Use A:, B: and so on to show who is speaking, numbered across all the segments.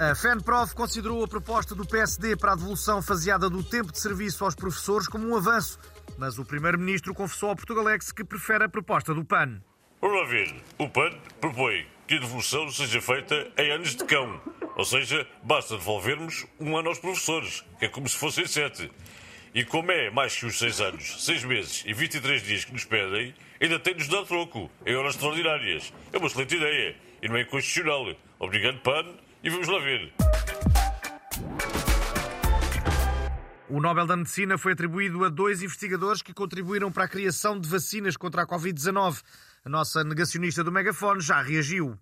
A: A FENPROF considerou a proposta do PSD para a devolução faseada do tempo de serviço aos professores como um avanço, mas o Primeiro-Ministro confessou ao Portugalex que prefere a proposta do PAN.
B: Lá ver. O PAN propõe que a devolução seja feita em anos de cão. Ou seja, basta devolvermos um ano aos professores, que é como se fossem sete. E como é mais que os seis anos, seis meses e 23 dias que nos pedem, ainda tem de nos dar troco, em horas extraordinárias. É uma excelente ideia e não é inconstitucional. Obrigado, PAN, e vamos lá ver.
A: O Nobel da Medicina foi atribuído a dois investigadores que contribuíram para a criação de vacinas contra a Covid-19. A nossa negacionista do megafone já reagiu.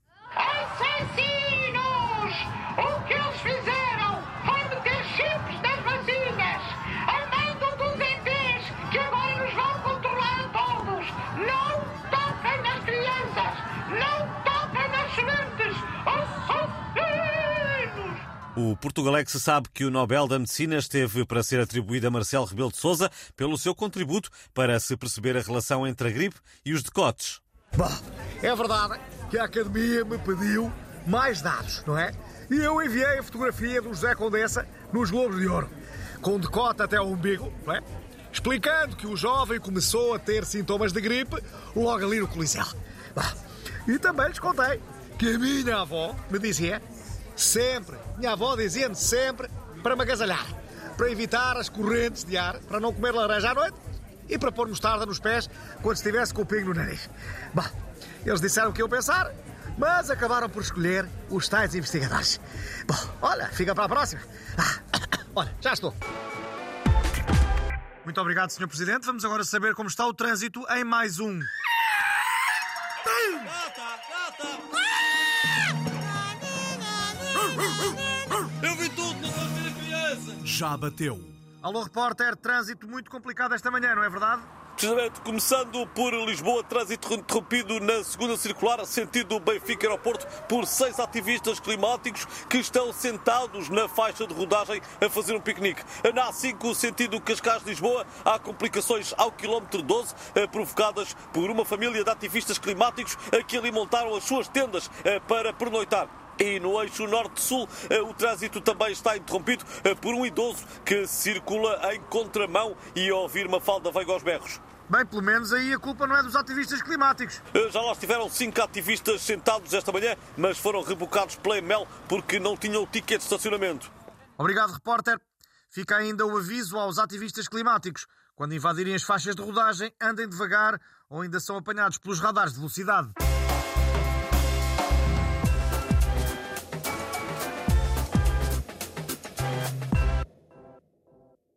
C: O
D: Portugalex sabe que o Nobel da Medicina esteve para ser atribuído a Marcelo Rebelo de Sousa pelo seu contributo para se perceber a relação entre a gripe e os decotes.
A: Bom, é verdade que a Academia me pediu mais dados, não é? E eu enviei a fotografia do José Condessa nos Globos de Ouro, com decote até ao umbigo, não é? Explicando que o jovem começou a ter sintomas de gripe logo ali no Coliseu. E também lhes contei que a minha avó me dizia sempre, minha avó dizia-me sempre para me agasalhar, para evitar as correntes de ar, para não comer laranja à noite e para pôr mostarda nos pés quando estivesse com o pingo no nariz. Bom, eles disseram o que eu pensar, mas acabaram por escolher os tais investigadores. Bom, olha, fica para a próxima. Ah, olha, já estou. Muito obrigado, Sr. Presidente. Vamos agora saber como está o trânsito em mais um. Já bateu. Alô, repórter, trânsito muito complicado esta manhã, não é verdade?
D: Precisamente, começando por Lisboa, trânsito interrompido na segunda circular, sentido Benfica Aeroporto, por seis ativistas climáticos que estão sentados na faixa de rodagem a fazer um piquenique. Na A5, sentido Cascais-Lisboa, há complicações ao quilómetro 12, eh, provocadas por uma família de ativistas climáticos que ali montaram as suas tendas eh, para pernoitar. E no eixo norte-sul, eh, o trânsito também está interrompido eh, por um idoso que circula em contramão e ouvir uma falda vem aos berros.
A: Bem, pelo menos aí a culpa não é dos ativistas climáticos.
D: Eh, Já lá estiveram cinco ativistas sentados esta manhã, mas foram rebocados pela EML porque não tinham ticket de estacionamento.
A: Obrigado, repórter. Fica ainda o aviso aos ativistas climáticos. Quando invadirem as faixas de rodagem, andem devagar ou ainda são apanhados pelos radares de velocidade.